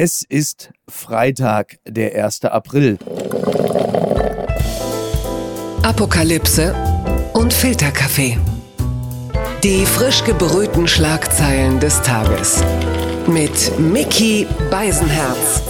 Es ist Freitag, der 1. April. Apokalypse und Filterkaffee. Die frisch gebrühten Schlagzeilen des Tages. Mit Mickey Beisenherz.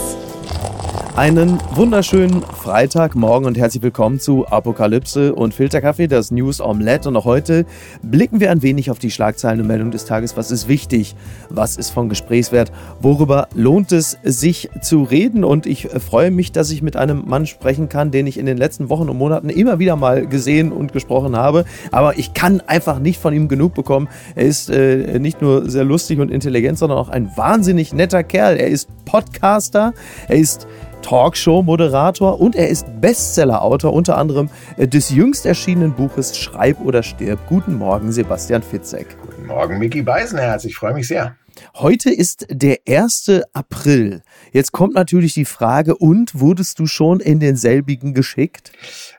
Einen wunderschönen Freitagmorgen und herzlich willkommen zu Apokalypse und Filterkaffee, das News Omelette. Und auch heute blicken wir ein wenig auf die Schlagzeilen und Meldungen des Tages. Was ist wichtig? Was ist von Gesprächswert? Worüber lohnt es sich zu reden? Und ich freue mich, dass ich mit einem Mann sprechen kann, den ich in den letzten Wochen und Monaten immer wieder mal gesehen und gesprochen habe. Aber ich kann einfach nicht von ihm genug bekommen. Er ist äh, nicht nur sehr lustig und intelligent, sondern auch ein wahnsinnig netter Kerl. Er ist Podcaster. Er ist Talkshow-Moderator und er ist Bestseller-Autor unter anderem äh, des jüngst erschienenen Buches Schreib oder stirb. Guten Morgen, Sebastian Fitzek. Guten Morgen, Micky Beisenherz. Ich freue mich sehr. Heute ist der 1. April. Jetzt kommt natürlich die Frage, und wurdest du schon in denselbigen geschickt?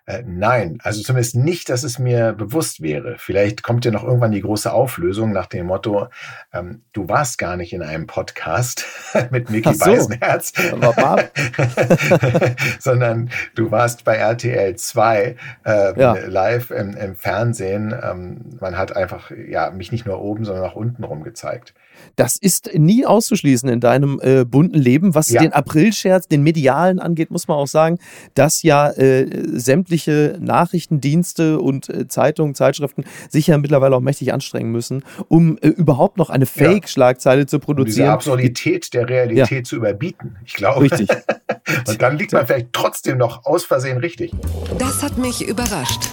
Äh, nein, also zumindest nicht, dass es mir bewusst wäre. Vielleicht kommt ja noch irgendwann die große Auflösung nach dem Motto, ähm, du warst gar nicht in einem Podcast mit Micky so. Beisenherz, sondern du warst bei RTL 2 äh, ja. live im, im Fernsehen. Ähm, man hat einfach ja mich nicht nur oben, sondern auch unten rum gezeigt. Das ist nie auszuschließen in deinem äh, bunten Leben. Was ja. den Aprilscherz, den medialen angeht, muss man auch sagen, dass ja äh, sämtliche Nachrichtendienste und äh, Zeitungen, Zeitschriften sich ja mittlerweile auch mächtig anstrengen müssen, um äh, überhaupt noch eine Fake-Schlagzeile ja. zu produzieren. Um diese Absurdität der Realität ja. zu überbieten. Ich glaube. Richtig. und dann liegt man vielleicht trotzdem noch aus Versehen richtig. Das hat mich überrascht.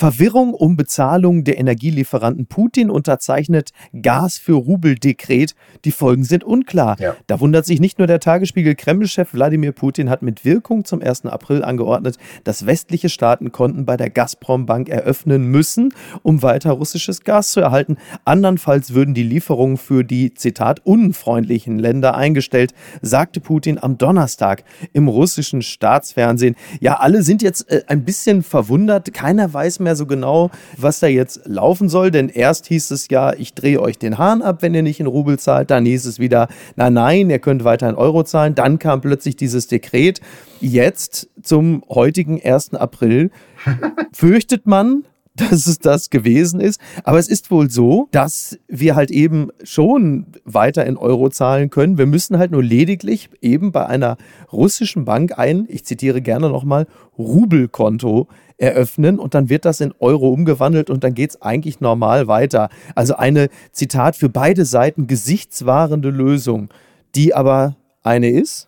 Verwirrung um Bezahlung der Energielieferanten. Putin unterzeichnet Gas für Rubel-Dekret. Die Folgen sind unklar. Ja. Da wundert sich nicht nur der Tagesspiegel. Kreml-Chef Wladimir Putin hat mit Wirkung zum 1. April angeordnet, dass westliche Staaten Konten bei der Gazprom-Bank eröffnen müssen, um weiter russisches Gas zu erhalten. Andernfalls würden die Lieferungen für die, Zitat, unfreundlichen Länder eingestellt, sagte Putin am Donnerstag im russischen Staatsfernsehen. Ja, alle sind jetzt äh, ein bisschen verwundert. Keiner weiß mehr, mehr so genau, was da jetzt laufen soll, denn erst hieß es ja, ich drehe euch den Hahn ab, wenn ihr nicht in Rubel zahlt, dann hieß es wieder, nein, nein, ihr könnt weiter in Euro zahlen, dann kam plötzlich dieses Dekret. Jetzt zum heutigen 1. April fürchtet man, dass es das gewesen ist. Aber es ist wohl so, dass wir halt eben schon weiter in Euro zahlen können. Wir müssen halt nur lediglich eben bei einer russischen Bank ein, ich zitiere gerne nochmal, Rubelkonto eröffnen und dann wird das in Euro umgewandelt und dann geht es eigentlich normal weiter. Also eine, Zitat, für beide Seiten gesichtswahrende Lösung, die aber eine ist?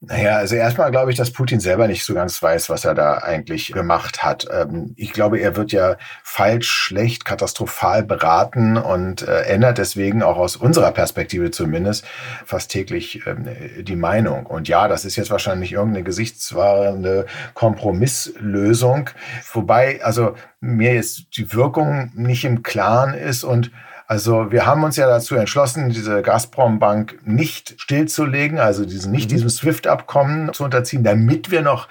Naja, also erstmal glaube ich, dass Putin selber nicht so ganz weiß, was er da eigentlich gemacht hat. Ähm, ich glaube, er wird ja falsch, schlecht, katastrophal beraten und äh, ändert deswegen auch aus unserer Perspektive zumindest fast täglich ähm, die Meinung. Und ja, das ist jetzt wahrscheinlich irgendeine gesichtswahrende Kompromisslösung, wobei also mir jetzt die Wirkung nicht im Klaren ist und also wir haben uns ja dazu entschlossen, diese Gazprom-Bank nicht stillzulegen, also diesen, nicht mhm. diesem SWIFT-Abkommen zu unterziehen, damit wir noch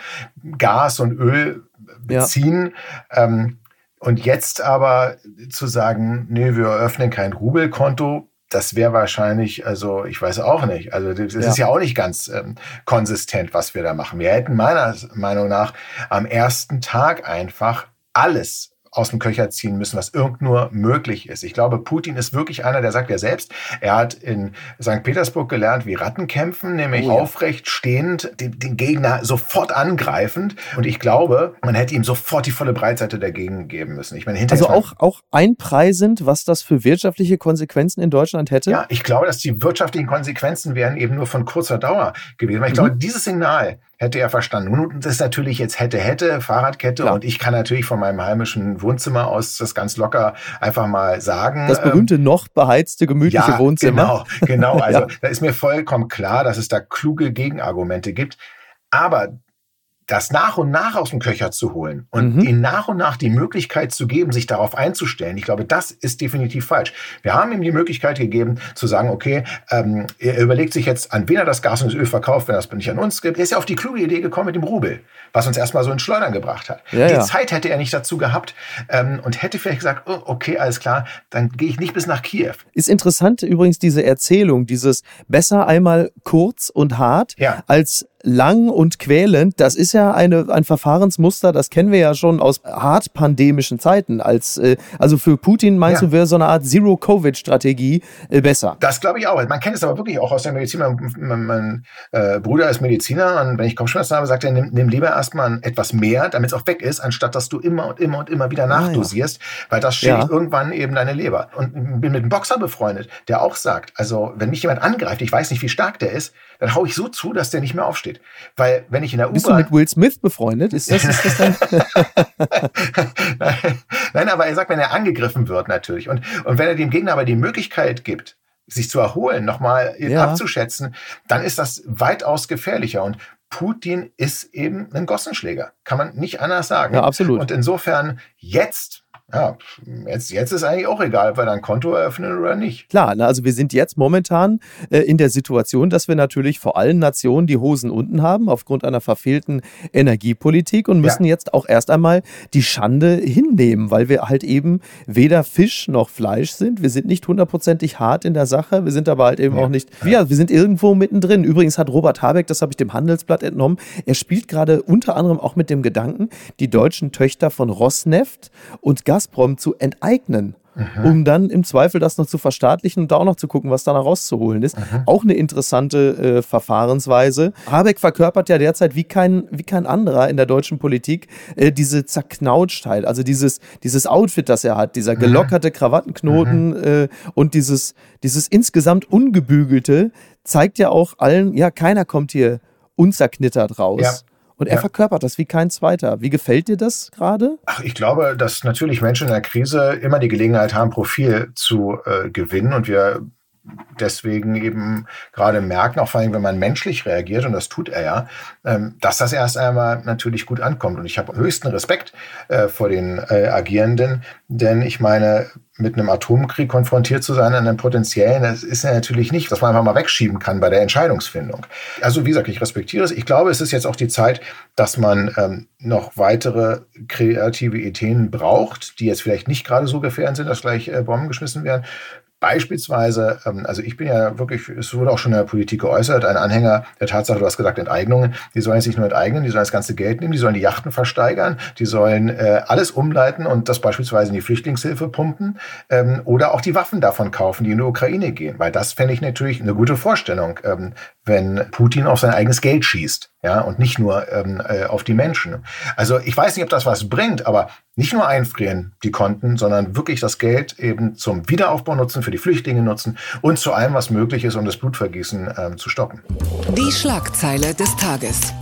Gas und Öl beziehen. Ja. Ähm, und jetzt aber zu sagen, nee, wir eröffnen kein Rubelkonto, das wäre wahrscheinlich, also ich weiß auch nicht, also das ja. ist ja auch nicht ganz ähm, konsistent, was wir da machen. Wir hätten meiner Meinung nach am ersten Tag einfach alles aus dem Köcher ziehen müssen, was irgend nur möglich ist. Ich glaube, Putin ist wirklich einer, der sagt ja selbst, er hat in St. Petersburg gelernt, wie Ratten kämpfen, nämlich oh ja. aufrecht stehend, den, den, Gegner sofort angreifend. Und ich glaube, man hätte ihm sofort die volle Breitseite dagegen geben müssen. Ich meine, also auch, auch einpreisend, was das für wirtschaftliche Konsequenzen in Deutschland hätte? Ja, ich glaube, dass die wirtschaftlichen Konsequenzen wären eben nur von kurzer Dauer gewesen. Weil ich mhm. glaube, dieses Signal hätte er verstanden. Nun, das ist natürlich jetzt hätte, hätte, Fahrradkette Klar. und ich kann natürlich von meinem heimischen Wohnzimmer aus das ganz locker einfach mal sagen. Das berühmte ähm, noch beheizte, gemütliche ja, Wohnzimmer. Genau, genau. Also ja. da ist mir vollkommen klar, dass es da kluge Gegenargumente gibt. Aber das nach und nach aus dem Köcher zu holen und mhm. ihnen nach und nach die Möglichkeit zu geben, sich darauf einzustellen, ich glaube, das ist definitiv falsch. Wir haben ihm die Möglichkeit gegeben, zu sagen, okay, ähm, er überlegt sich jetzt, an wen er das Gas und das Öl verkauft, wenn das nicht an uns gibt. Er ist ja auf die kluge Idee gekommen mit dem Rubel, was uns erstmal so in Schleudern gebracht hat. Ja, die ja. Zeit hätte er nicht dazu gehabt ähm, und hätte vielleicht gesagt, oh, okay, alles klar, dann gehe ich nicht bis nach Kiew. Ist interessant übrigens diese Erzählung, dieses besser einmal kurz und hart ja. als lang und quälend, das ist ja eine, ein Verfahrensmuster, das kennen wir ja schon aus hart pandemischen Zeiten. Als, äh, also für Putin meinst ja. du, wäre so eine Art Zero-Covid-Strategie äh, besser? Das glaube ich auch. Man kennt es aber wirklich auch aus der Medizin. Mein, mein, mein äh, Bruder ist Mediziner und wenn ich Kopfschmerzen habe, sagt er, nimm, nimm lieber erstmal etwas mehr, damit es auch weg ist, anstatt dass du immer und immer und immer wieder nachdosierst, ah, ja. weil das schädigt ja. irgendwann eben deine Leber. Und bin mit einem Boxer befreundet, der auch sagt, also wenn mich jemand angreift, ich weiß nicht, wie stark der ist, dann hau ich so zu, dass der nicht mehr aufsteht. Weil wenn ich in der U-Bahn... Bist du mit Will Smith befreundet? Ist das, ist das dann... Nein, aber er sagt, wenn er angegriffen wird natürlich und, und wenn er dem Gegner aber die Möglichkeit gibt, sich zu erholen, nochmal ja. abzuschätzen, dann ist das weitaus gefährlicher. Und Putin ist eben ein Gossenschläger. Kann man nicht anders sagen. Ja, absolut. Und insofern jetzt ja, jetzt, jetzt ist eigentlich auch egal, ob wir dann ein Konto eröffnen oder nicht. Klar, also wir sind jetzt momentan äh, in der Situation, dass wir natürlich vor allen Nationen die Hosen unten haben, aufgrund einer verfehlten Energiepolitik und müssen ja. jetzt auch erst einmal die Schande hinnehmen, weil wir halt eben weder Fisch noch Fleisch sind. Wir sind nicht hundertprozentig hart in der Sache, wir sind aber halt eben ja. auch nicht, ja, wir sind irgendwo mittendrin. Übrigens hat Robert Habeck, das habe ich dem Handelsblatt entnommen, er spielt gerade unter anderem auch mit dem Gedanken, die deutschen Töchter von Rosneft und Gas Gazprom zu enteignen. Mhm. um dann im Zweifel das noch zu verstaatlichen und da auch noch zu gucken, was da noch rauszuholen ist. Mhm. Auch eine interessante äh, Verfahrensweise. Habeck verkörpert ja derzeit wie kein, wie kein anderer in der deutschen Politik äh, diese Zerknautschtheit, also dieses, dieses Outfit, das er hat, dieser gelockerte Krawattenknoten äh, und dieses, dieses insgesamt ungebügelte, zeigt ja auch allen, ja, keiner kommt hier unzerknittert raus. Ja. Und er ja. verkörpert das wie kein zweiter. Wie gefällt dir das gerade? Ach, ich glaube, dass natürlich Menschen in der Krise immer die Gelegenheit haben, Profil zu äh, gewinnen. Und wir deswegen eben gerade merken, auch vor allem, wenn man menschlich reagiert, und das tut er ja, ähm, dass das erst einmal natürlich gut ankommt. Und ich habe höchsten Respekt äh, vor den äh, Agierenden, denn ich meine, mit einem Atomkrieg konfrontiert zu sein, an einem potenziellen, das ist ja natürlich nicht, was man einfach mal wegschieben kann bei der Entscheidungsfindung. Also wie gesagt, ich respektiere es. Ich glaube, es ist jetzt auch die Zeit, dass man ähm, noch weitere kreative Ideen braucht, die jetzt vielleicht nicht gerade so gefährlich sind, dass gleich äh, Bomben geschmissen werden. Beispielsweise, ähm, also ich bin ja wirklich, es wurde auch schon in der Politik geäußert, ein Anhänger der Tatsache, du hast gesagt, Enteignungen, die sollen jetzt nicht nur enteignen, die sollen das ganze Geld nehmen, die sollen die Yachten versteigern, die sollen äh, alles umleiten und das beispielsweise in die Flüchtlingshilfe pumpen ähm, oder auch die Waffen davon kaufen, die in die Ukraine gehen, weil das fände ich natürlich eine gute Vorstellung, ähm, wenn Putin auf sein eigenes Geld schießt, ja, und nicht nur ähm, äh, auf die Menschen. Also ich weiß nicht, ob das was bringt, aber nicht nur einfrieren die Konten, sondern wirklich das Geld eben zum Wiederaufbau nutzen, für die Flüchtlinge nutzen und zu allem, was möglich ist, um das Blutvergießen ähm, zu stoppen. Die Schlagzeile des Tages.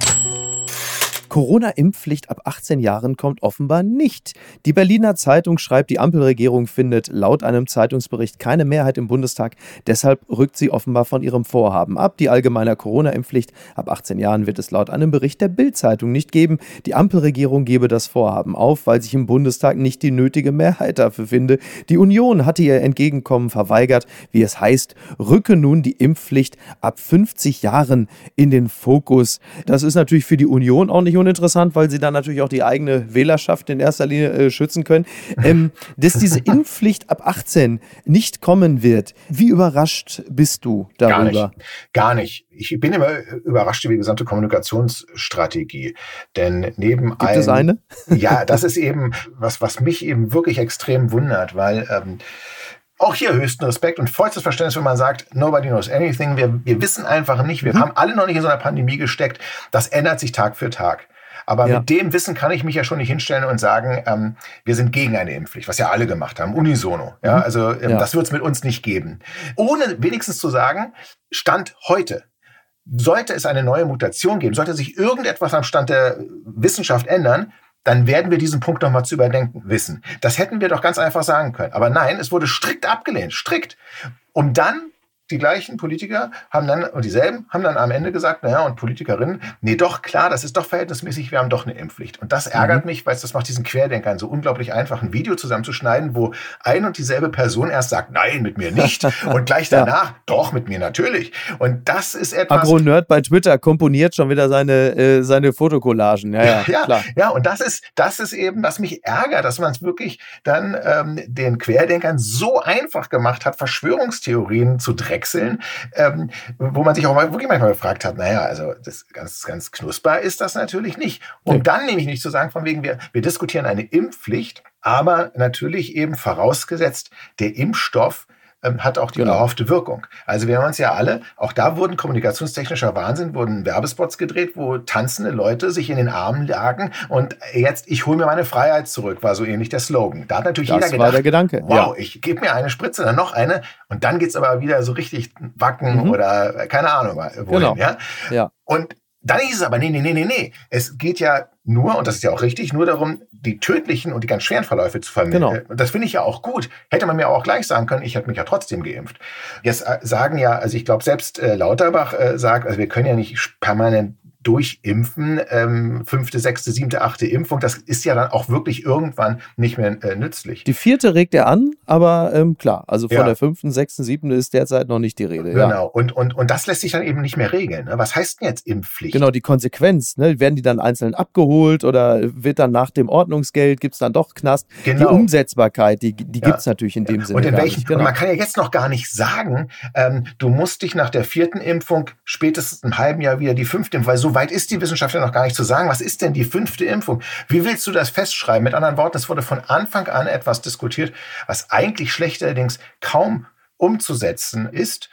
Corona-Impfpflicht ab 18 Jahren kommt offenbar nicht. Die Berliner Zeitung schreibt, die Ampelregierung findet laut einem Zeitungsbericht keine Mehrheit im Bundestag. Deshalb rückt sie offenbar von ihrem Vorhaben ab. Die allgemeine Corona-Impfpflicht ab 18 Jahren wird es laut einem Bericht der Bild-Zeitung nicht geben. Die Ampelregierung gebe das Vorhaben auf, weil sich im Bundestag nicht die nötige Mehrheit dafür finde. Die Union hatte ihr Entgegenkommen verweigert. Wie es heißt, rücke nun die Impfpflicht ab 50 Jahren in den Fokus. Das ist natürlich für die Union auch nicht uninteressant, weil sie dann natürlich auch die eigene Wählerschaft in erster Linie äh, schützen können. Ähm, dass diese Impfpflicht ab 18 nicht kommen wird, wie überrascht bist du darüber? Gar nicht. Gar nicht. Ich bin immer überrascht über die gesamte Kommunikationsstrategie. Denn neben Gibt allen, es eine? ja, das ist eben was, was mich eben wirklich extrem wundert, weil ähm, auch hier höchsten Respekt und vollstes Verständnis, wenn man sagt, nobody knows anything. Wir, wir wissen einfach nicht. Wir mhm. haben alle noch nicht in so einer Pandemie gesteckt. Das ändert sich Tag für Tag. Aber ja. mit dem Wissen kann ich mich ja schon nicht hinstellen und sagen, ähm, wir sind gegen eine Impfpflicht, was ja alle gemacht haben, unisono. Ja, mhm. also ähm, ja. das wird es mit uns nicht geben. Ohne wenigstens zu sagen, Stand heute. Sollte es eine neue Mutation geben, sollte sich irgendetwas am Stand der Wissenschaft ändern, dann werden wir diesen Punkt nochmal zu überdenken wissen. Das hätten wir doch ganz einfach sagen können. Aber nein, es wurde strikt abgelehnt, strikt. Um dann die gleichen Politiker haben dann, und dieselben, haben dann am Ende gesagt, naja, und Politikerinnen, nee, doch, klar, das ist doch verhältnismäßig, wir haben doch eine Impfpflicht. Und das ärgert mhm. mich, weil das macht diesen Querdenkern so unglaublich einfach, ein Video zusammenzuschneiden, wo ein und dieselbe Person erst sagt, nein, mit mir nicht, und gleich danach, ja. doch, mit mir natürlich. Und das ist etwas. Agro-Nerd bei Twitter komponiert schon wieder seine, äh, seine Fotokollagen. Ja, ja, ja, klar. ja, und das ist, das ist eben, was mich ärgert, dass man es wirklich dann ähm, den Querdenkern so einfach gemacht hat, Verschwörungstheorien zu drechseln, ähm, wo man sich auch wirklich manchmal gefragt hat, naja, also das ganz, ganz knusper ist das natürlich nicht. Um nee. dann nämlich nicht zu sagen, von wegen, wir, wir diskutieren eine Impfpflicht, aber natürlich eben vorausgesetzt, der Impfstoff ähm, hat auch die genau. erhoffte Wirkung. Also wir haben uns ja alle, auch da wurden kommunikationstechnischer Wahnsinn, wurden Werbespots gedreht, wo tanzende Leute sich in den Armen lagen und jetzt, ich hole mir meine Freiheit zurück, war so ähnlich der Slogan. Da hat natürlich das jeder gedacht, war der Gedanke. wow, ja. ich gebe mir eine Spritze, dann noch eine und dann geht's aber wieder so richtig wacken mhm. oder keine Ahnung wohin. Genau. Ja? ja. Und dann ist es aber, nee, nee, nee, nee, nee. Es geht ja nur, und das ist ja auch richtig, nur darum, die tödlichen und die ganz schweren Verläufe zu vermeiden. Genau. Das finde ich ja auch gut. Hätte man mir auch gleich sagen können, ich hätte mich ja trotzdem geimpft. Jetzt äh, sagen ja, also ich glaube, selbst äh, Lauterbach äh, sagt, also wir können ja nicht permanent durchimpfen, ähm, fünfte, sechste, siebte, achte Impfung, das ist ja dann auch wirklich irgendwann nicht mehr äh, nützlich. Die vierte regt er an, aber ähm, klar, also von ja. der fünften, sechsten, siebten ist derzeit noch nicht die Rede. Genau, ja. und, und, und das lässt sich dann eben nicht mehr regeln. Ne? Was heißt denn jetzt Impfpflicht? Genau, die Konsequenz. Ne? Werden die dann einzeln abgeholt oder wird dann nach dem Ordnungsgeld, gibt es dann doch Knast? Genau. Die Umsetzbarkeit, die, die ja. gibt es natürlich in dem Sinne. Und in welchen, genau. und man kann ja jetzt noch gar nicht sagen, ähm, du musst dich nach der vierten Impfung spätestens im halben Jahr wieder die fünfte Impfung, weil so weit ist die Wissenschaft ja noch gar nicht zu sagen. Was ist denn die fünfte Impfung? Wie willst du das festschreiben? Mit anderen Worten, es wurde von Anfang an etwas diskutiert, was eigentlich schlechterdings kaum umzusetzen ist.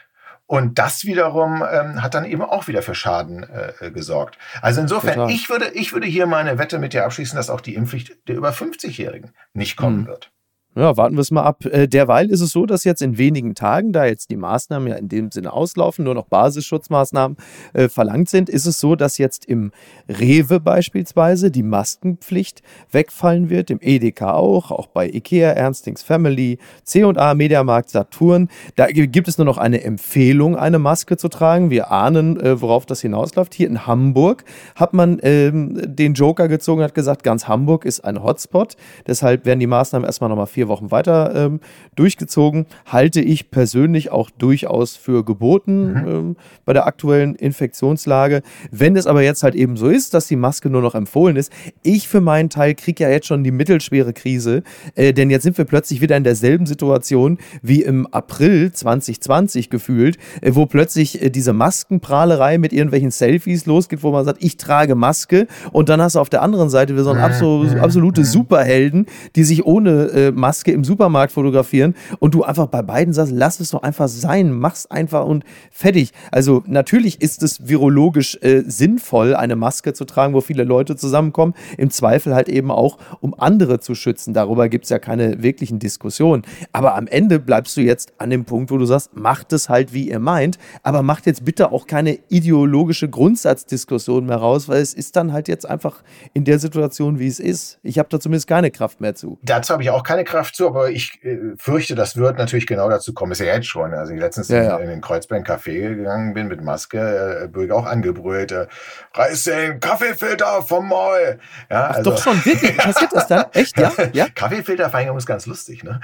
Und das wiederum ähm, hat dann eben auch wieder für Schaden äh, gesorgt. Also insofern, ich würde, ich würde hier meine Wette mit dir abschließen, dass auch die Impfpflicht der über 50-Jährigen nicht kommen hm. wird. Ja, warten wir es mal ab. Äh, derweil ist es so, dass jetzt in wenigen Tagen, da jetzt die Maßnahmen ja in dem Sinne auslaufen, nur noch Basisschutzmaßnahmen äh, verlangt sind, ist es so, dass jetzt im Rewe beispielsweise die Maskenpflicht wegfallen wird, im EDK auch, auch bei Ikea, Ernstings Family, C&A, Mediamarkt, Saturn. Da gibt es nur noch eine Empfehlung, eine Maske zu tragen. Wir ahnen, äh, worauf das hinausläuft. Hier in Hamburg hat man ähm, den Joker gezogen, hat gesagt, ganz Hamburg ist ein Hotspot. Deshalb werden die Maßnahmen erstmal nochmal vier Wochen weiter ähm, durchgezogen. Halte ich persönlich auch durchaus für geboten mhm. ähm, bei der aktuellen Infektionslage. Wenn es aber jetzt halt eben so ist, dass die Maske nur noch empfohlen ist, ich für meinen Teil kriege ja jetzt schon die mittelschwere Krise, äh, denn jetzt sind wir plötzlich wieder in derselben Situation wie im April 2020 gefühlt, äh, wo plötzlich äh, diese Maskenprahlerei mit irgendwelchen Selfies losgeht, wo man sagt, ich trage Maske und dann hast du auf der anderen Seite wieder so einen absol absolute Superhelden, die sich ohne äh, Maske Maske im Supermarkt fotografieren und du einfach bei beiden sagst, lass es doch einfach sein, mach's einfach und fertig. Also natürlich ist es virologisch äh, sinnvoll, eine Maske zu tragen, wo viele Leute zusammenkommen. Im Zweifel halt eben auch, um andere zu schützen. Darüber gibt es ja keine wirklichen Diskussionen. Aber am Ende bleibst du jetzt an dem Punkt, wo du sagst, macht es halt, wie ihr meint, aber macht jetzt bitte auch keine ideologische Grundsatzdiskussion mehr raus, weil es ist dann halt jetzt einfach in der Situation, wie es ist. Ich habe da zumindest keine Kraft mehr zu. Dazu habe ich auch keine Kraft Kraft zu, aber ich äh, fürchte, das wird natürlich genau dazu kommen. Ist ja jetzt schon. Also ich letztens ja, ja. in, den Kreuzberg Café gegangen bin mit Maske, äh, auch angebrüllt, äh, reiß den Kaffeefilter vom Maul. Ja, Ach, also, doch schon, wirklich? Passiert das dann? Echt, ja? ja? Kaffeefilterverhängung ist ganz lustig, ne?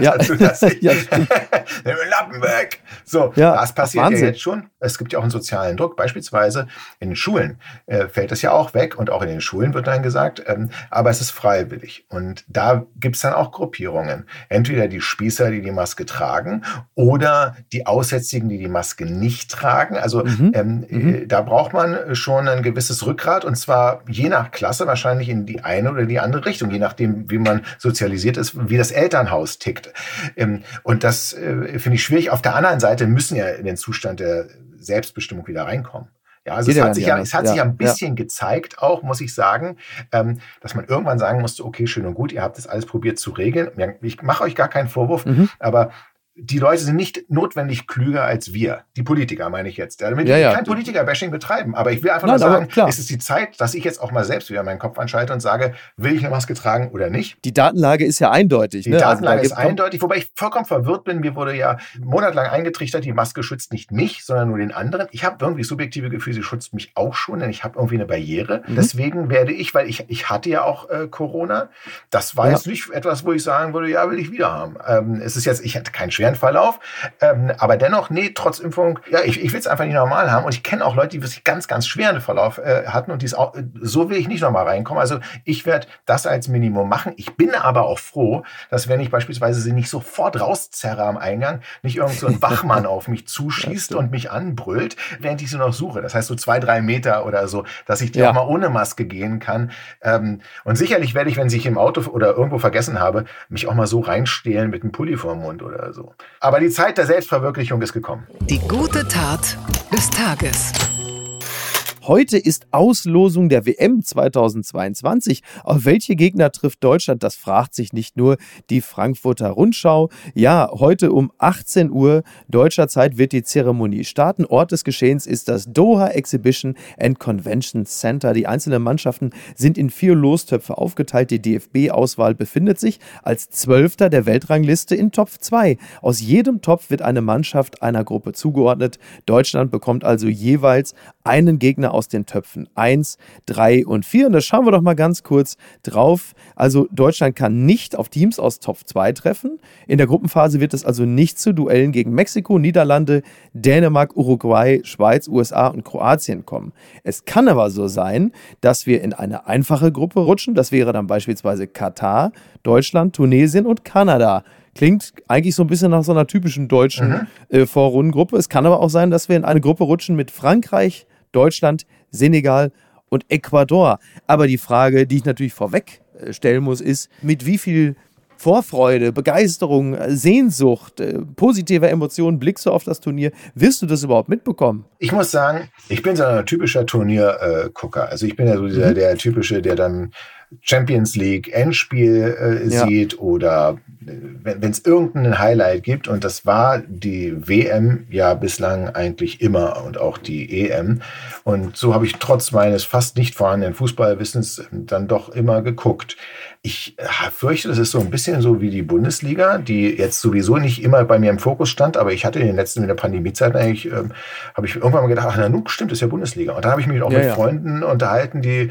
Ja. Nimm den Lappen weg. So, ja, das passiert ja jetzt schon. Es gibt ja auch einen sozialen Druck. Beispielsweise in den Schulen äh, fällt es ja auch weg und auch in den Schulen wird dann gesagt, ähm, aber es ist freiwillig. Und da gibt es dann auch Gruppierungen. Entweder die Spießer, die die Maske tragen, oder die Aussätzigen, die die Maske nicht tragen. Also mhm. Ähm, mhm. Äh, da braucht man schon ein gewisses Rückgrat und zwar je nach Klasse wahrscheinlich in die eine oder die andere Richtung, je nachdem, wie man sozialisiert ist, wie das Elternhaus tickt. Ähm, und das äh, finde ich schwierig. Auf der anderen Seite müssen ja in den Zustand der Selbstbestimmung wieder reinkommen. Ja, also es hat, sich ja, es hat ja, sich ein bisschen ja. gezeigt, auch muss ich sagen, ähm, dass man irgendwann sagen musste, okay, schön und gut, ihr habt das alles probiert zu regeln. Ich mache euch gar keinen Vorwurf, mhm. aber die Leute sind nicht notwendig klüger als wir. Die Politiker meine ich jetzt. Damit ja, ich ja. kein Politiker-Bashing betreiben. Aber ich will einfach Nein, nur sagen, es ist die Zeit, dass ich jetzt auch mal selbst wieder meinen Kopf anschalte und sage, will ich eine Maske tragen oder nicht? Die Datenlage ist ja eindeutig. Die ne? Also Datenlage also, ist eindeutig, wobei ich vollkommen verwirrt bin. Mir wurde ja monatelang eingetrichtert, die Maske schützt nicht mich, sondern nur den anderen. Ich habe irgendwie subjektive Gefühl, sie schützt mich auch schon, denn ich habe irgendwie eine Barriere. Mhm. Deswegen werde ich, weil ich, ich hatte ja auch äh, Corona, das war ja. jetzt nicht etwas, wo ich sagen würde, ja, will ich wieder haben. Ähm, es ist jetzt, ich hatte keinen schweren Verlauf, ähm, aber dennoch, nee, trotz Impfung, ja, ich, ich will es einfach nicht normal haben. Und ich kenne auch Leute, die wirklich ganz, ganz schweren Verlauf äh, hatten und dies auch, so will ich nicht nochmal reinkommen. Also ich werde das als Minimum machen. Ich bin aber auch froh, dass wenn ich beispielsweise sie nicht sofort rauszerre am Eingang, nicht irgend so ein Wachmann auf mich zuschießt und mich anbrüllt, während ich sie noch suche. Das heißt so zwei, drei Meter oder so, dass ich die ja. auch mal ohne Maske gehen kann. Ähm, und sicherlich werde ich, wenn ich im Auto oder irgendwo vergessen habe, mich auch mal so reinstehlen mit einem Pulli vor dem Mund oder so. Aber die Zeit der Selbstverwirklichung ist gekommen. Die gute Tat des Tages. Heute ist Auslosung der WM 2022. Auf welche Gegner trifft Deutschland? Das fragt sich nicht nur die Frankfurter Rundschau. Ja, heute um 18 Uhr deutscher Zeit wird die Zeremonie starten. Ort des Geschehens ist das Doha Exhibition and Convention Center. Die einzelnen Mannschaften sind in vier Lostöpfe aufgeteilt. Die DFB-Auswahl befindet sich als Zwölfter der Weltrangliste in Topf 2. Aus jedem Topf wird eine Mannschaft einer Gruppe zugeordnet. Deutschland bekommt also jeweils einen Gegner aus den Töpfen 1, 3 und 4. Und da schauen wir doch mal ganz kurz drauf. Also Deutschland kann nicht auf Teams aus Top 2 treffen. In der Gruppenphase wird es also nicht zu Duellen gegen Mexiko, Niederlande, Dänemark, Uruguay, Schweiz, USA und Kroatien kommen. Es kann aber so sein, dass wir in eine einfache Gruppe rutschen. Das wäre dann beispielsweise Katar, Deutschland, Tunesien und Kanada. Klingt eigentlich so ein bisschen nach so einer typischen deutschen mhm. äh, Vorrundengruppe. Es kann aber auch sein, dass wir in eine Gruppe rutschen mit Frankreich, Deutschland, Senegal und Ecuador. Aber die Frage, die ich natürlich vorweg äh, stellen muss, ist, mit wie viel Vorfreude, Begeisterung, Sehnsucht, äh, positive Emotionen blickst du auf das Turnier? Wirst du das überhaupt mitbekommen? Ich muss sagen, ich bin so ein typischer Turniergucker. also ich bin ja so dieser, mhm. der typische, der dann Champions League Endspiel äh, ja. sieht oder äh, wenn es irgendein Highlight gibt und das war die WM ja bislang eigentlich immer und auch die EM und so habe ich trotz meines fast nicht vorhandenen Fußballwissens dann doch immer geguckt. Ich äh, fürchte, das ist so ein bisschen so wie die Bundesliga, die jetzt sowieso nicht immer bei mir im Fokus stand, aber ich hatte in den letzten, in der Pandemiezeit eigentlich, ähm, habe ich irgendwann mal gedacht, ach, na nun, stimmt, das ist ja Bundesliga. Und da habe ich mich auch ja, mit ja. Freunden unterhalten, die äh,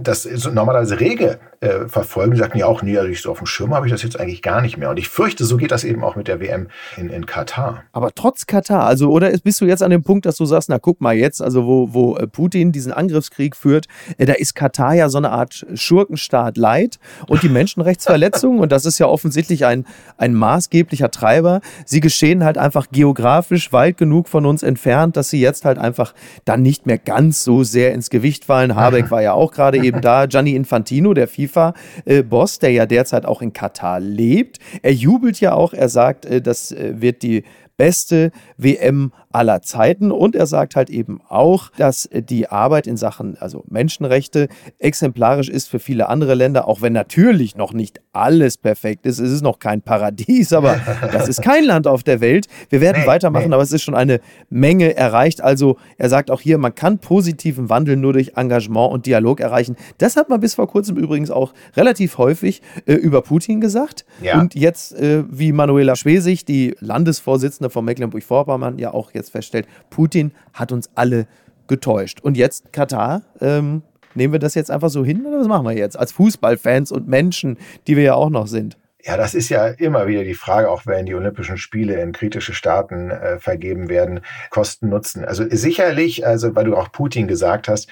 das so normalerweise rege äh, verfolgen, die sagten ja auch, nee, also ich so auf dem Schirm habe ich das jetzt eigentlich gar nicht mehr. Und ich fürchte, so geht das eben auch mit der WM in, in Katar. Aber trotz Katar, also oder bist du jetzt an dem Punkt, dass du sagst, na guck mal jetzt, also wo, wo äh, Putin diesen Angriffskrieg führt, da ist Katar ja so eine Art Schurkenstaat leid und die Menschenrechtsverletzungen, und das ist ja offensichtlich ein, ein maßgeblicher Treiber, sie geschehen halt einfach geografisch weit genug von uns entfernt, dass sie jetzt halt einfach dann nicht mehr ganz so sehr ins Gewicht fallen. Habeck war ja auch gerade eben da. Gianni Infantino, der FIFA-Boss, der ja derzeit auch in Katar lebt. Er jubelt ja auch, er sagt, äh, das äh, wird die beste WM aller Zeiten. Und er sagt halt eben auch, dass die Arbeit in Sachen also Menschenrechte exemplarisch ist für viele andere Länder, auch wenn natürlich noch nicht alles perfekt ist. Es ist noch kein Paradies, aber das ist kein Land auf der Welt. Wir werden nee, weitermachen, nee. aber es ist schon eine Menge erreicht. Also er sagt auch hier, man kann positiven Wandel nur durch Engagement und Dialog erreichen. Das hat man bis vor kurzem übrigens auch relativ häufig äh, über Putin gesagt. Ja. Und jetzt, äh, wie Manuela Schwesig, die Landesvorsitzende von Mecklenburg-Vorpommern, ja auch jetzt feststellt, Putin hat uns alle getäuscht. Und jetzt Katar, ähm, nehmen wir das jetzt einfach so hin oder was machen wir jetzt als Fußballfans und Menschen, die wir ja auch noch sind? Ja, das ist ja immer wieder die Frage, auch wenn die Olympischen Spiele in kritische Staaten äh, vergeben werden, Kosten Nutzen. Also sicherlich, also weil du auch Putin gesagt hast,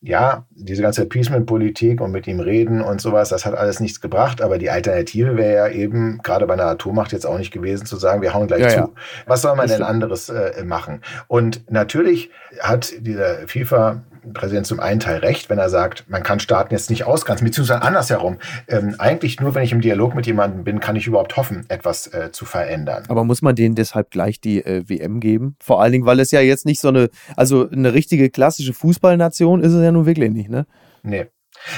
ja, diese ganze Appeasement-Politik und mit ihm reden und sowas, das hat alles nichts gebracht. Aber die Alternative wäre ja eben, gerade bei einer Atommacht jetzt auch nicht gewesen, zu sagen, wir hauen gleich ja, zu. Ja. Was soll man denn anderes äh, machen? Und natürlich hat dieser FIFA Präsident zum einen Teil recht, wenn er sagt, man kann Staaten jetzt nicht ausgrenzen, beziehungsweise andersherum. Ähm, eigentlich nur, wenn ich im Dialog mit jemandem bin, kann ich überhaupt hoffen, etwas äh, zu verändern. Aber muss man denen deshalb gleich die äh, WM geben? Vor allen Dingen, weil es ja jetzt nicht so eine, also eine richtige klassische Fußballnation ist es ja nun wirklich nicht, ne? Nee.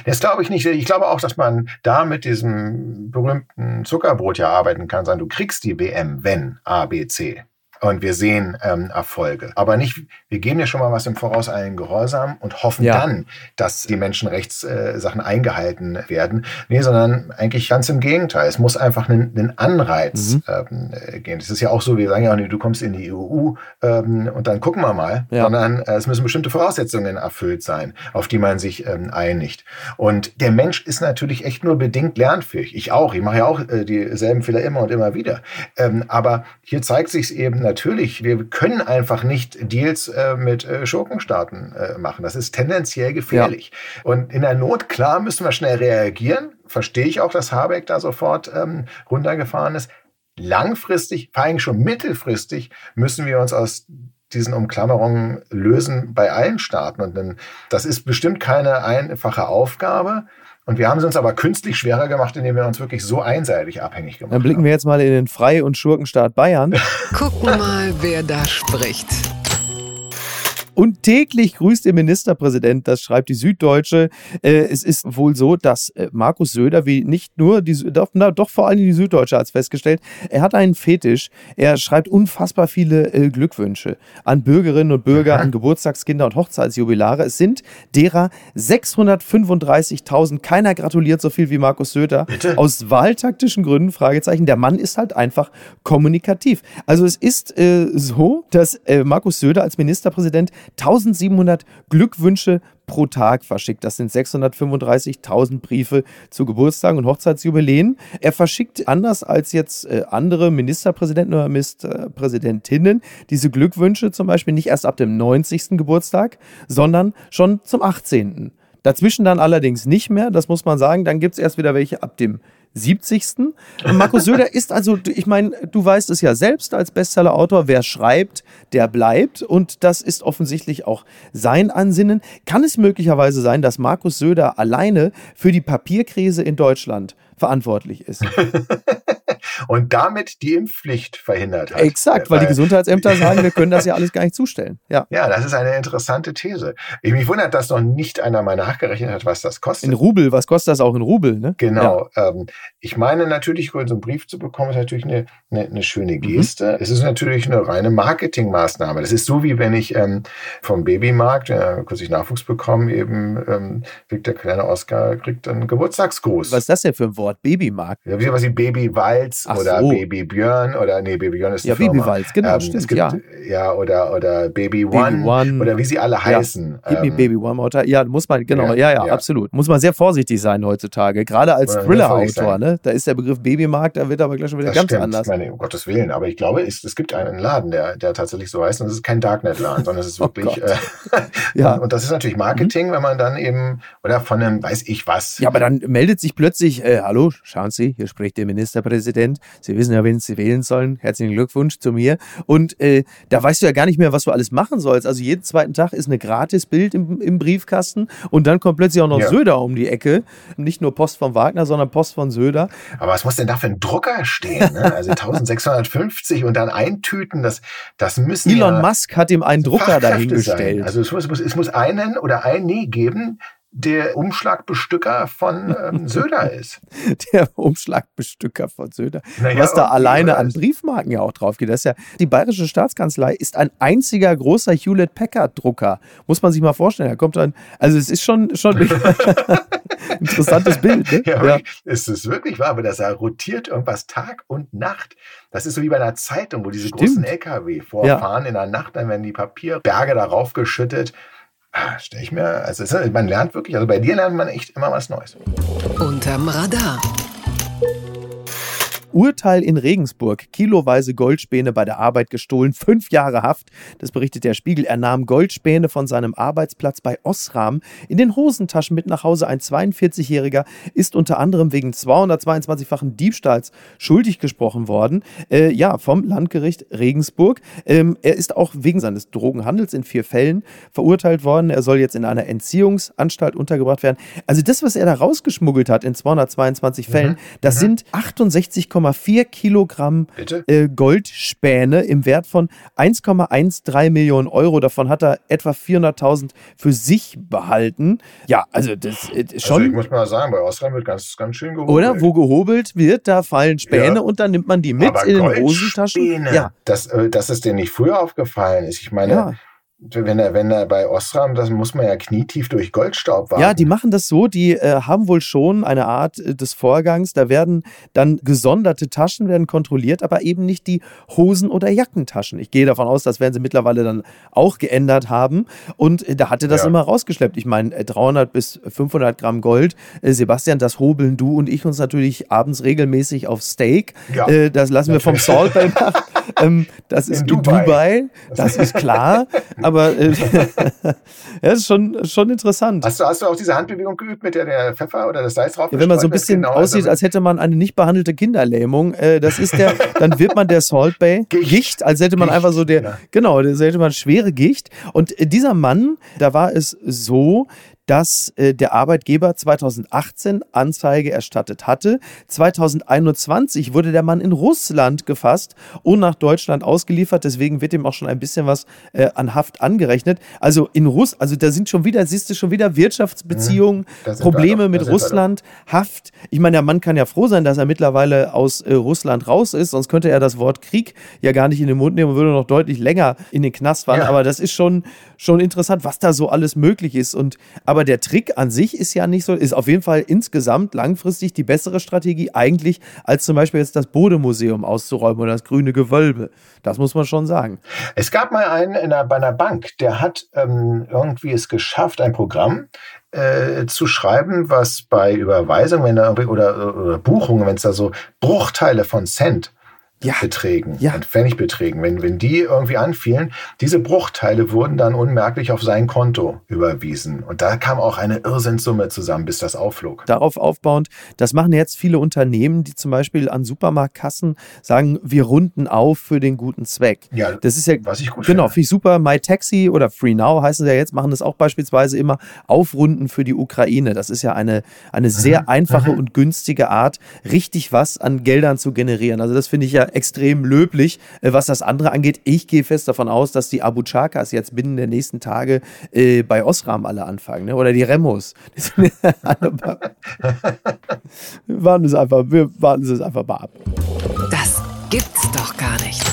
Das glaube ich nicht. Ich glaube auch, dass man da mit diesem berühmten Zuckerbrot ja arbeiten kann. Sagen, du kriegst die WM, wenn A, B, C und wir sehen ähm, Erfolge. Aber nicht, wir geben ja schon mal was im Voraus allen Gehorsam und hoffen ja. dann, dass die Menschenrechtssachen äh, eingehalten werden. Nee, sondern eigentlich ganz im Gegenteil. Es muss einfach einen, einen Anreiz mhm. ähm, äh, gehen. Es ist ja auch so, wir sagen ja auch nicht, du kommst in die EU ähm, und dann gucken wir mal, ja. sondern äh, es müssen bestimmte Voraussetzungen erfüllt sein, auf die man sich ähm, einigt. Und der Mensch ist natürlich echt nur bedingt lernfähig. Ich auch. Ich mache ja auch äh, dieselben Fehler immer und immer wieder. Ähm, aber hier zeigt sich es eben, natürlich, wir können einfach nicht Deals äh, mit äh, Schurkenstaaten äh, machen. Das ist tendenziell gefährlich. Ja. Und in der Not, klar, müssen wir schnell reagieren. Verstehe ich auch, dass Habeck da sofort ähm, runtergefahren ist. Langfristig, vor allem schon mittelfristig, müssen wir uns aus diesen Umklammerungen lösen bei allen Staaten. Und das ist bestimmt keine einfache Aufgabe. Und wir haben es uns aber künstlich schwerer gemacht, indem wir uns wirklich so einseitig abhängig gemacht haben. Dann blicken wir jetzt mal in den Frei- und Schurkenstaat Bayern. Gucken mal, wer da spricht. Und täglich grüßt der Ministerpräsident, das schreibt die Süddeutsche. Äh, es ist wohl so, dass äh, Markus Söder, wie nicht nur die, doch, na, doch vor allem die Süddeutsche hat es festgestellt, er hat einen Fetisch. Er schreibt unfassbar viele äh, Glückwünsche an Bürgerinnen und Bürger, an Geburtstagskinder und Hochzeitsjubilare. Es sind derer 635.000. Keiner gratuliert so viel wie Markus Söder. Bitte? Aus wahltaktischen Gründen, Fragezeichen. Der Mann ist halt einfach kommunikativ. Also es ist äh, so, dass äh, Markus Söder als Ministerpräsident 1700 Glückwünsche pro Tag verschickt. Das sind 635.000 Briefe zu Geburtstagen und Hochzeitsjubiläen. Er verschickt anders als jetzt äh, andere Ministerpräsidenten oder Ministerpräsidentinnen diese Glückwünsche zum Beispiel nicht erst ab dem 90. Geburtstag, sondern schon zum 18. Dazwischen dann allerdings nicht mehr, das muss man sagen. Dann gibt es erst wieder welche ab dem 70. Markus Söder ist also, ich meine, du weißt es ja selbst als Bestsellerautor, wer schreibt, der bleibt. Und das ist offensichtlich auch sein Ansinnen. Kann es möglicherweise sein, dass Markus Söder alleine für die Papierkrise in Deutschland verantwortlich ist? und damit die Impfpflicht verhindert hat. Exakt, weil, weil die Gesundheitsämter sagen, wir können das ja alles gar nicht zustellen. Ja. ja, das ist eine interessante These. Ich mich wundert, dass noch nicht einer mal nachgerechnet hat, was das kostet. In Rubel, was kostet das auch in Rubel? Ne? Genau. Ja. Ähm, ich meine natürlich, so einen Brief zu bekommen, ist natürlich eine, eine, eine schöne mhm. Geste. Mhm. Es ist natürlich eine reine Marketingmaßnahme. Das ist so, wie wenn ich ähm, vom Babymarkt, ja, kürzlich Nachwuchs bekommen, eben ähm, kriegt der kleine Oscar kriegt einen Geburtstagsgruß. Was ist das denn für ein Wort? Babymarkt? Ja, wie was wie Babywalz oder so. Baby Björn oder nee, Baby Björn ist Ja, Firma. Babywalz, genau, ähm, stimmt, gibt, ja. ja. oder, oder Baby One, Baby One oder wie sie alle heißen. Ja, ähm, Baby One Motor. Ja, muss man, genau, ja, ja, ja, absolut. Muss man sehr vorsichtig sein heutzutage. Gerade als Thriller-Autor, ne? Da ist der Begriff Babymarkt, da wird aber gleich schon wieder das ganz stimmt. anders. Ich meine, um Gottes Willen, aber ich glaube, es, es gibt einen Laden, der, der tatsächlich so heißt und es ist kein Darknet-Laden, sondern es ist oh wirklich, oh äh, ja. und das ist natürlich Marketing, mhm. wenn man dann eben, oder von einem, weiß ich was. Ja, aber dann meldet sich plötzlich, äh, hallo, schauen Sie, hier spricht der Ministerpräsident. Sie wissen ja, wen Sie wählen sollen. Herzlichen Glückwunsch zu mir. Und äh, da weißt du ja gar nicht mehr, was du alles machen sollst. Also jeden zweiten Tag ist eine Gratisbild im, im Briefkasten und dann kommt plötzlich auch noch ja. Söder um die Ecke. Nicht nur Post von Wagner, sondern Post von Söder. Aber was muss denn da für ein Drucker stehen? Ne? Also 1650 und dann eintüten, das, das müssen Elon ja Musk hat ihm einen Drucker dahingestellt. Also es muss, es muss einen oder eine geben, der Umschlagbestücker von ähm, Söder ist. Der Umschlagbestücker von Söder. Naja, Was da alleine an Briefmarken ja auch drauf geht. Das ist ja, die Bayerische Staatskanzlei ist ein einziger großer Hewlett Packard Drucker. Muss man sich mal vorstellen. Da kommt dann, also es ist schon, schon interessantes Bild. Ne? Ja, ja. Es ist wirklich wahr, aber das rotiert irgendwas Tag und Nacht. Das ist so wie bei einer Zeitung, wo diese Stimmt. großen LKW vorfahren ja. in der Nacht, dann werden die Papierberge darauf geschüttet. Stelle ich mir, also man lernt wirklich, also bei dir lernt man echt immer was Neues. Unterm Radar. Urteil in Regensburg. Kiloweise Goldspäne bei der Arbeit gestohlen. Fünf Jahre Haft. Das berichtet der Spiegel. Er nahm Goldspäne von seinem Arbeitsplatz bei Osram in den Hosentaschen mit nach Hause. Ein 42-Jähriger ist unter anderem wegen 222-fachen Diebstahls schuldig gesprochen worden. Äh, ja, vom Landgericht Regensburg. Ähm, er ist auch wegen seines Drogenhandels in vier Fällen verurteilt worden. Er soll jetzt in einer Entziehungsanstalt untergebracht werden. Also das, was er da rausgeschmuggelt hat in 222 Fällen, mhm. das mhm. sind 68,5 1,4 Kilogramm äh, Goldspäne im Wert von 1,13 Millionen Euro. Davon hat er etwa 400.000 für sich behalten. Ja, also das äh, schon. Also ich muss mal sagen, bei Osram wird ganz, ganz schön gehobelt. Oder wo gehobelt wird, da fallen Späne ja. und dann nimmt man die mit Aber in den Hosentaschen. Ja. Das, äh, dass es dir nicht früher aufgefallen ist. Ich meine, ja wenn er, wenn er bei Osram, das muss man ja knietief durch Goldstaub warten. Ja, die machen das so, die äh, haben wohl schon eine Art äh, des Vorgangs, da werden dann gesonderte Taschen werden kontrolliert, aber eben nicht die Hosen- oder Jackentaschen. Ich gehe davon aus, das werden sie mittlerweile dann auch geändert haben und äh, da hatte das ja. immer rausgeschleppt. Ich meine, 300 äh, bis 500 Gramm Gold. Äh, Sebastian, das hobeln du und ich uns natürlich abends regelmäßig auf Steak. Ja, das lassen wir vom Salt Bay machen. ähm, das ist in Dubai. Dubai. Das ist klar. aber äh, ja, das ist schon, schon interessant. Hast du, hast du auch diese Handbewegung geübt, mit der der Pfeffer oder das Salz drauf ja, Wenn man so ein bisschen genau, aussieht, also als hätte man eine nicht behandelte Kinderlähmung, äh, das ist der, dann wird man der Salt Bay Gicht, Gicht als hätte man Gicht, einfach so der, ja. genau, als hätte man schwere Gicht. Und äh, dieser Mann, da war es so, dass äh, der Arbeitgeber 2018 Anzeige erstattet hatte. 2021 wurde der Mann in Russland gefasst und nach Deutschland ausgeliefert. Deswegen wird ihm auch schon ein bisschen was äh, an Haft angerechnet. Also in Russ, also da sind schon wieder, siehst du schon wieder Wirtschaftsbeziehungen, mhm, Probleme doch, mit Russland, Haft. Ich meine, der Mann kann ja froh sein, dass er mittlerweile aus äh, Russland raus ist, sonst könnte er das Wort Krieg ja gar nicht in den Mund nehmen und würde noch deutlich länger in den Knast fahren. Ja. Aber das ist schon, schon interessant, was da so alles möglich ist. Und aber aber der Trick an sich ist ja nicht so, ist auf jeden Fall insgesamt langfristig die bessere Strategie eigentlich, als zum Beispiel jetzt das Bodemuseum auszuräumen oder das grüne Gewölbe. Das muss man schon sagen. Es gab mal einen einer, bei einer Bank, der hat ähm, irgendwie es geschafft, ein Programm äh, zu schreiben, was bei Überweisungen oder, oder Buchungen, wenn es da so Bruchteile von Cent ja. Beträgen, ja. Pfennigbeträgen, wenn, wenn die irgendwie anfielen, diese Bruchteile wurden dann unmerklich auf sein Konto überwiesen. Und da kam auch eine Irrsinnsumme zusammen, bis das aufflog. Darauf aufbauend, das machen jetzt viele Unternehmen, die zum Beispiel an Supermarktkassen sagen, wir runden auf für den guten Zweck. Ja, das ist ja, was ich gut Genau, finde ich super. MyTaxi oder Free Now heißen sie ja jetzt, machen das auch beispielsweise immer aufrunden für die Ukraine. Das ist ja eine, eine sehr mhm. einfache mhm. und günstige Art, richtig was an Geldern zu generieren. Also das finde ich ja extrem löblich, äh, was das andere angeht. Ich gehe fest davon aus, dass die Abu Chakas jetzt binnen der nächsten Tage äh, bei Osram alle anfangen, ne? oder die Remos. wir warten es einfach, wir warten es einfach mal ab. Das gibt's doch gar nicht.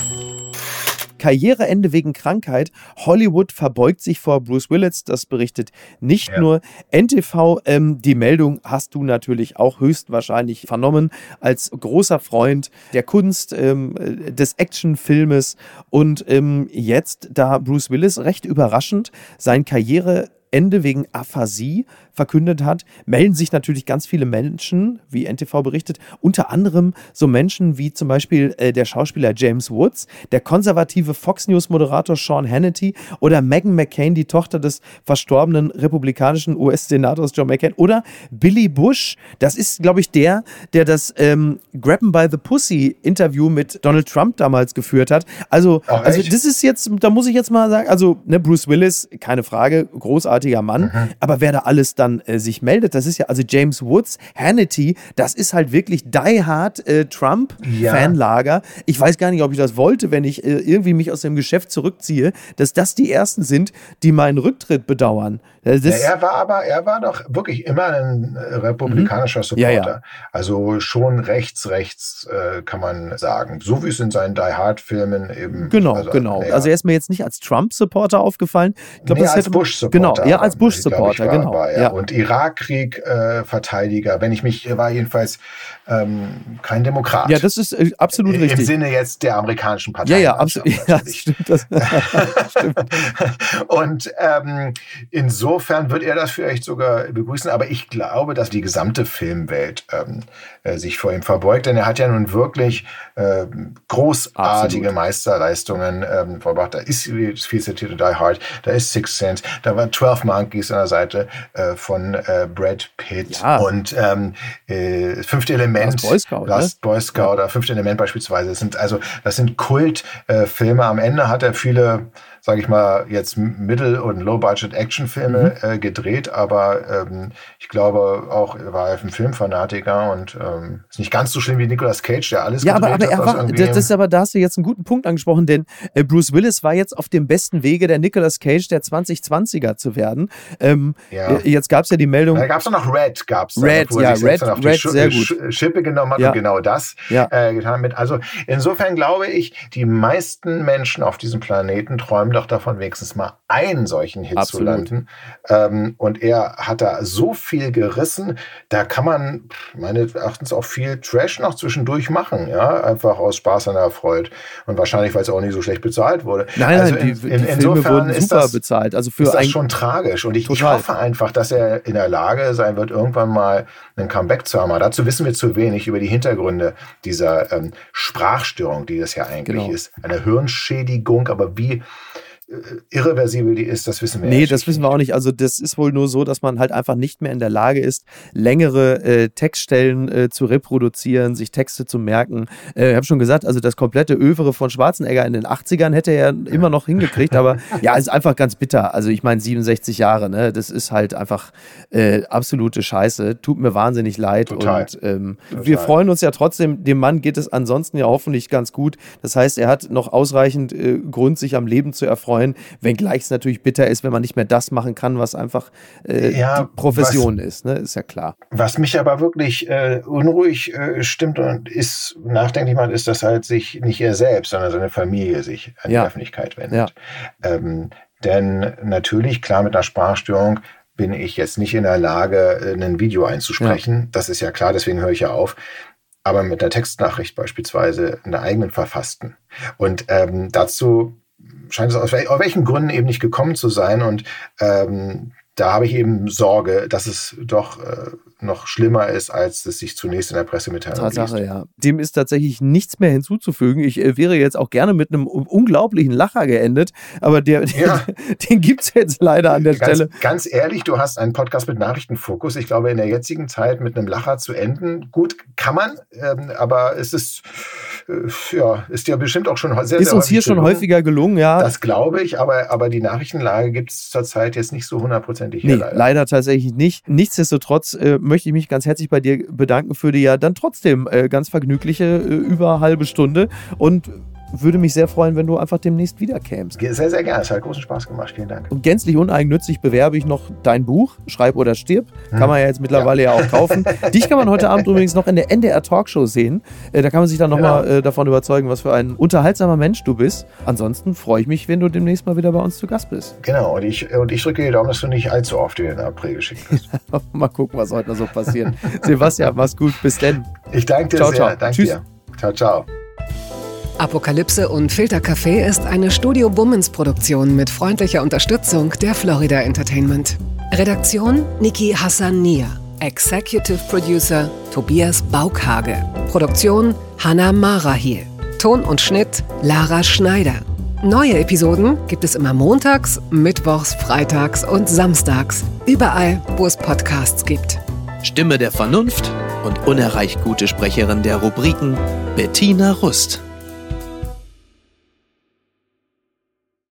Karriereende wegen Krankheit. Hollywood verbeugt sich vor Bruce Willis. Das berichtet nicht ja. nur NTV. Ähm, die Meldung hast du natürlich auch höchstwahrscheinlich vernommen als großer Freund der Kunst, ähm, des Actionfilmes. Und ähm, jetzt, da Bruce Willis recht überraschend sein Karriereende wegen Aphasie verkündet hat, melden sich natürlich ganz viele Menschen, wie NTV berichtet, unter anderem so Menschen wie zum Beispiel äh, der Schauspieler James Woods, der konservative Fox News-Moderator Sean Hannity oder Meghan McCain, die Tochter des verstorbenen republikanischen US-Senators John McCain oder Billy Bush. Das ist, glaube ich, der, der das ähm, Grabben by the Pussy Interview mit Donald Trump damals geführt hat. Also, Ach, also das ist jetzt, da muss ich jetzt mal sagen, also ne, Bruce Willis, keine Frage, großartiger Mann, mhm. aber wer da alles da dann äh, sich meldet. Das ist ja also James Woods, Hannity, das ist halt wirklich die hard äh, Trump-Fanlager. Ja. Ich weiß gar nicht, ob ich das wollte, wenn ich äh, irgendwie mich aus dem Geschäft zurückziehe, dass das die ersten sind, die meinen Rücktritt bedauern. Ja, er war aber, er war doch wirklich immer ein äh, republikanischer mhm. Supporter. Ja. Also schon rechts, rechts äh, kann man sagen. So wie es in seinen Die Hard-Filmen eben. Genau, also, genau. Also er ist mir jetzt nicht als Trump-Supporter aufgefallen. Ich glaube, nee, das als Bush-Supporter. Genau, ja, als Bush-Supporter, genau. War, ja. Und Irakkrieg-Verteidiger, äh, wenn ich mich, er war jedenfalls ähm, kein Demokrat. Ja, das ist äh, absolut Im richtig. Im Sinne jetzt der amerikanischen Partei. Ja, ja, absolut. Ja, stimmt. Das, stimmt. Und ähm, insofern wird er das vielleicht sogar begrüßen, aber ich glaube, dass die gesamte Filmwelt ähm, äh, sich vor ihm verbeugt, denn er hat ja nun wirklich äh, großartige absolut. Meisterleistungen ähm, verbracht. Da ist viel zitierte Die Hard, da ist Six Sense, da war 12 Monkeys an der Seite äh, von äh, Brad Pitt ja. und ähm, äh, Fünfte Element, Boy Scout, Last ne? Boy Scout ja. oder Fünfte Element beispielsweise. Das sind also das sind Kultfilme. Am Ende hat er viele sage ich mal, jetzt Mittel- und Low-Budget-Action-Filme mhm. äh, gedreht, aber ähm, ich glaube auch, er war ein Filmfanatiker und ähm, ist nicht ganz so schlimm wie Nicolas Cage, der alles ja, gedreht aber, aber hat. Ja, aber das, ist aber, da hast du jetzt einen guten Punkt angesprochen, denn äh, Bruce Willis war jetzt auf dem besten Wege, der Nicolas Cage der 2020er zu werden. Ähm, ja. Äh, jetzt gab es ja die Meldung. Da gab es noch Red, gab es. Red, ja, Red, Red, sehr gut. Schippe genommen hat ja. und genau das ja. äh, getan mit. Also insofern glaube ich, die meisten Menschen auf diesem Planeten träumen doch davon, wenigstens mal einen solchen Hit Absolut. zu landen. Ähm, und er hat da so viel gerissen, da kann man meines Erachtens auch viel Trash noch zwischendurch machen, ja, einfach aus Spaß an der Freude. Und wahrscheinlich, weil es auch nicht so schlecht bezahlt wurde. Nein, also nein, die, in, die Filme wurden super das, bezahlt. Also für ist das schon tragisch. Und ich, ich, hoffe einfach, dass er in der Lage sein wird, irgendwann mal ein Comeback zu haben. Aber dazu wissen wir zu wenig über die Hintergründe dieser ähm, Sprachstörung, die das ja eigentlich genau. ist. Eine Hirnschädigung, aber wie irreversibel die ist, das wissen wir Nee, das wissen wir auch nicht. Also das ist wohl nur so, dass man halt einfach nicht mehr in der Lage ist, längere äh, Textstellen äh, zu reproduzieren, sich Texte zu merken. Äh, ich habe schon gesagt, also das komplette Övere von Schwarzenegger in den 80ern hätte er immer noch hingekriegt, aber ja, ist einfach ganz bitter. Also ich meine 67 Jahre, ne? Das ist halt einfach äh, absolute Scheiße. Tut mir wahnsinnig leid. Total. Und ähm, Total. wir freuen uns ja trotzdem, dem Mann geht es ansonsten ja hoffentlich ganz gut. Das heißt, er hat noch ausreichend äh, Grund, sich am Leben zu erfreuen freuen, wenngleich es natürlich bitter ist, wenn man nicht mehr das machen kann, was einfach äh, ja, die Profession was, ist, ne? ist ja klar. Was mich aber wirklich äh, unruhig äh, stimmt und ist nachdenklich macht, ist, dass halt sich nicht er selbst, sondern seine Familie sich an ja. die Öffentlichkeit wendet. Ja. Ähm, denn natürlich, klar, mit einer Sprachstörung bin ich jetzt nicht in der Lage, äh, ein Video einzusprechen. Ja. Das ist ja klar, deswegen höre ich ja auf aber mit einer Textnachricht beispielsweise einer eigenen verfassten. Und ähm, dazu scheint es aus, aus welchen Gründen eben nicht gekommen zu sein. Und ähm, da habe ich eben Sorge, dass es doch äh, noch schlimmer ist, als es sich zunächst in der Pressemitteilung Tatsache, liest. ja. Dem ist tatsächlich nichts mehr hinzuzufügen. Ich äh, wäre jetzt auch gerne mit einem unglaublichen Lacher geendet, aber der, ja. den, den gibt es jetzt leider an der ganz, Stelle. Ganz ehrlich, du hast einen Podcast mit Nachrichtenfokus. Ich glaube, in der jetzigen Zeit mit einem Lacher zu enden, gut, kann man, ähm, aber es ist äh, ja, ist ja bestimmt auch schon sehr, Ist sehr uns hier schon häufiger gelungen, ja. Das glaube ich, aber, aber die Nachrichtenlage gibt es zurzeit jetzt nicht so hundertprozentig. Nee, leider. leider. tatsächlich nicht. Nichtsdestotrotz äh, möchte ich mich ganz herzlich bei dir bedanken für die ja dann trotzdem äh, ganz vergnügliche äh, über halbe Stunde. Und würde mich sehr freuen, wenn du einfach demnächst wiederkämst. Sehr, sehr gerne. Es hat großen Spaß gemacht. Vielen Dank. Und gänzlich uneigennützig bewerbe ich noch dein Buch, Schreib oder stirb. Hm. Kann man ja jetzt mittlerweile ja, ja auch kaufen. Dich kann man heute Abend übrigens noch in der NDR Talkshow sehen. Äh, da kann man sich dann nochmal genau. äh, davon überzeugen, was für ein unterhaltsamer Mensch du bist. Ansonsten freue ich mich, wenn du demnächst mal wieder bei uns zu Gast bist. Genau. Und ich, und ich drücke dir Daumen, dass du nicht allzu oft in den April geschickt hast. mal gucken, was heute noch so passiert. Sebastian, mach's gut. Bis denn. Ich danke dir ciao, sehr. Ciao. Danke Tschüss. dir. Ciao, ciao. Apokalypse und Filtercafé ist eine Studio Bummens Produktion mit freundlicher Unterstützung der Florida Entertainment. Redaktion Niki Hassania. Executive Producer Tobias Baukhage. Produktion Hannah Marahiel. Ton und Schnitt Lara Schneider. Neue Episoden gibt es immer montags, mittwochs, freitags und samstags. Überall, wo es Podcasts gibt. Stimme der Vernunft und unerreicht gute Sprecherin der Rubriken Bettina Rust.